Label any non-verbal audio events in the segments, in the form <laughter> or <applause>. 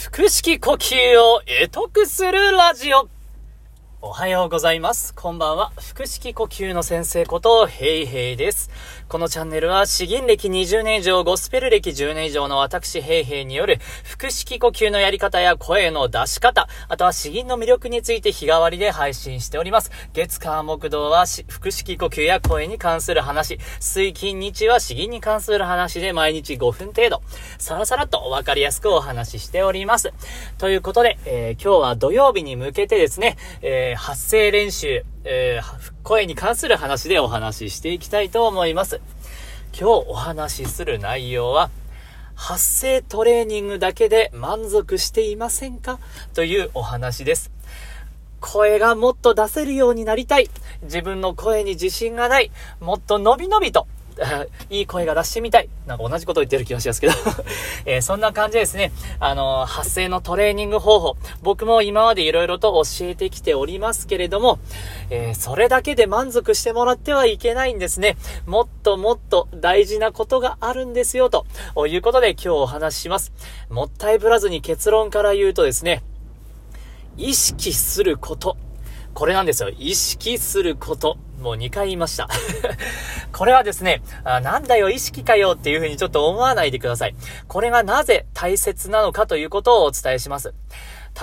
腹式呼吸を得得するラジオ。おはようございます。こんばんは。腹式呼吸の先生こと、ヘイヘイです。このチャンネルは、詩吟歴20年以上、ゴスペル歴10年以上の私、ヘイヘイによる、腹式呼吸のやり方や声の出し方、あとは詩吟の魅力について日替わりで配信しております。月火木道は、腹式呼吸や声に関する話、水金日は詩吟に関する話で毎日5分程度、さらさらとわかりやすくお話ししております。ということで、えー、今日は土曜日に向けてですね、えーー、発声練習、えー、声に関する話でお話ししていきたいと思います。今日お話しする内容は、発声トレーニングだけで満足していませんか？というお話です。声がもっと出せるようになりたい。自分の声に自信がない。もっと伸び伸びと <laughs> いい声が出してみたい。なんか同じこと言ってる気がしますけど <laughs> えー、そんな感じですね。あのー、発声のトレーニング方法。僕も今まで色々と教えてきておりますけれども、えー、それだけで満足してもらってはいけないんですね。もっともっと大事なことがあるんですよ、ということで今日お話しします。もったいぶらずに結論から言うとですね、意識すること。これなんですよ。意識すること。もう2回言いました。<laughs> これはですねあ、なんだよ意識かよっていうふうにちょっと思わないでください。これがなぜ大切なのかということをお伝えします。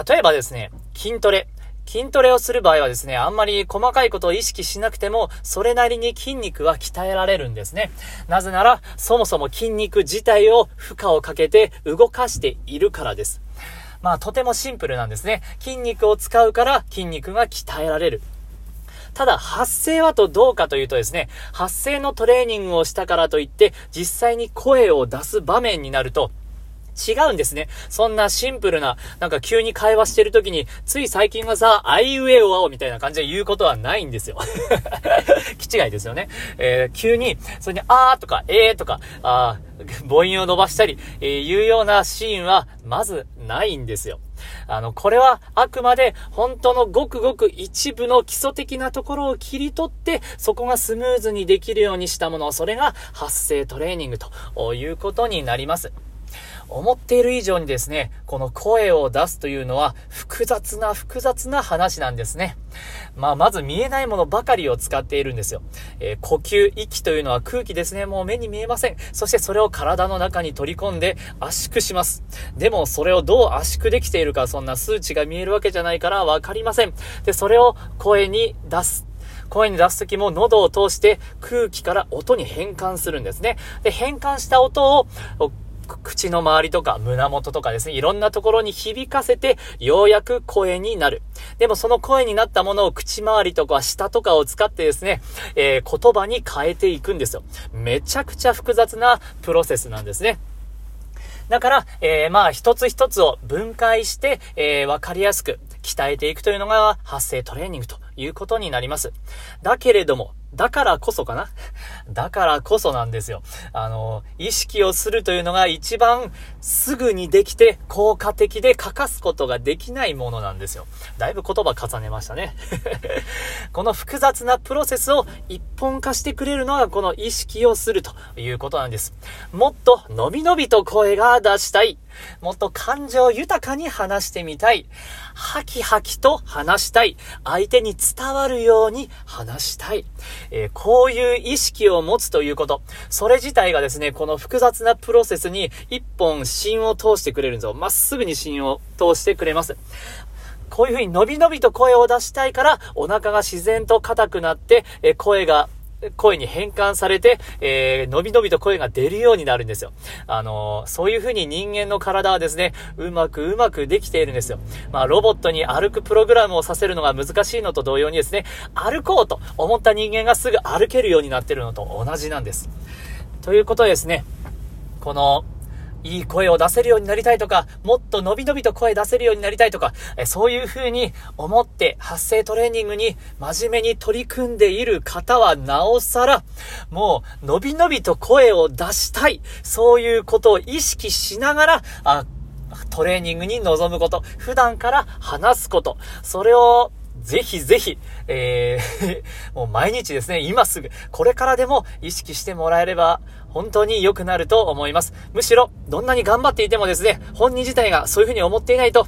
例えばですね、筋トレ。筋トレをする場合はですね、あんまり細かいことを意識しなくても、それなりに筋肉は鍛えられるんですね。なぜなら、そもそも筋肉自体を負荷をかけて動かしているからです。まあ、とてもシンプルなんですね。筋肉を使うから筋肉が鍛えられる。ただ、発声はとどうかというとですね、発声のトレーニングをしたからといって、実際に声を出す場面になると、違うんですね。そんなシンプルな、なんか急に会話してる時に、つい最近はさ、あいうえおあおみたいな感じで言うことはないんですよ。<laughs> 気違いですよね。えー、急に、それに、あーとか、えーとか、あ母音を伸ばしたり、えー、いうようなシーンは、まずないんですよ。あの、これはあくまで本当のごくごく一部の基礎的なところを切り取って、そこがスムーズにできるようにしたもの、それが発声トレーニングということになります。思っている以上にですね、この声を出すというのは複雑な複雑な話なんですね。まあ、まず見えないものばかりを使っているんですよ。えー、呼吸、息というのは空気ですね。もう目に見えません。そしてそれを体の中に取り込んで圧縮します。でもそれをどう圧縮できているか、そんな数値が見えるわけじゃないからわかりません。で、それを声に出す。声に出すときも喉を通して空気から音に変換するんですね。で、変換した音を口の周りとか胸元とかですね、いろんなところに響かせて、ようやく声になる。でもその声になったものを口周りとか下とかを使ってですね、えー、言葉に変えていくんですよ。めちゃくちゃ複雑なプロセスなんですね。だから、えー、まあ、一つ一つを分解して、えー、わかりやすく鍛えていくというのが発声トレーニングということになります。だけれども、だからこそかな？だからこそなんですよ。あの、意識をするというのが一番すぐにできて効果的で欠かすことができないものなんですよ。だいぶ言葉重ねましたね。<laughs> この複雑なプロセスを一本化してくれるのがこの意識をするということなんです。もっと伸び伸びと声が出したい。もっと感情豊かに話してみたい。ハキハキと話したい。相手に伝わるように話したい。えー、こういう意識を持つということ。それ自体がですね、この複雑なプロセスに一本芯を通してくれるんですよ。まっすぐに芯を通してくれます。こういう風に伸び伸びと声を出したいから、お腹が自然と硬くなって、え声が声に変換されて、えー、伸びのびと声が出るようになるんですよ。あのー、そういう風に人間の体はですね、うまくうまくできているんですよ。まあ、ロボットに歩くプログラムをさせるのが難しいのと同様にですね、歩こうと思った人間がすぐ歩けるようになってるのと同じなんです。ということでですね、この、いい声を出せるようになりたいとか、もっと伸び伸びと声出せるようになりたいとか、えそういう風に思って発声トレーニングに真面目に取り組んでいる方はなおさら、もう伸び伸びと声を出したい。そういうことを意識しながら、あトレーニングに臨むこと、普段から話すこと、それをぜひぜひ、えー <laughs> もう毎日ですね、今すぐ、これからでも意識してもらえれば、本当に良くなると思います。むしろ、どんなに頑張っていてもですね、本人自体がそういうふうに思っていないと、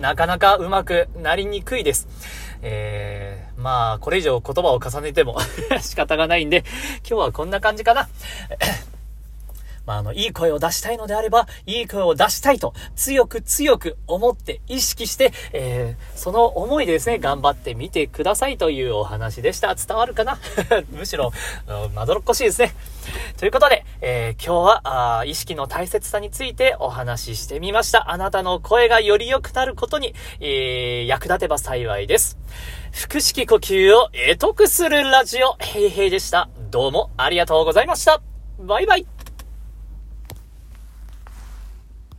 なかなかうまくなりにくいです。えー、まあ、これ以上言葉を重ねても <laughs> 仕方がないんで、今日はこんな感じかな。まあ、あの、いい声を出したいのであれば、いい声を出したいと、強く強く思って意識して、えー、その思いでですね、頑張ってみてくださいというお話でした。伝わるかな？<laughs> むしろ、まどろっこしいですね。ということで、えー、今日はあ、意識の大切さについてお話ししてみました。あなたの声がより良くなることに、えー、役立てば幸いです。腹式呼吸を得得するラジオ、ヘイヘイでした。どうもありがとうございました。バイバイ。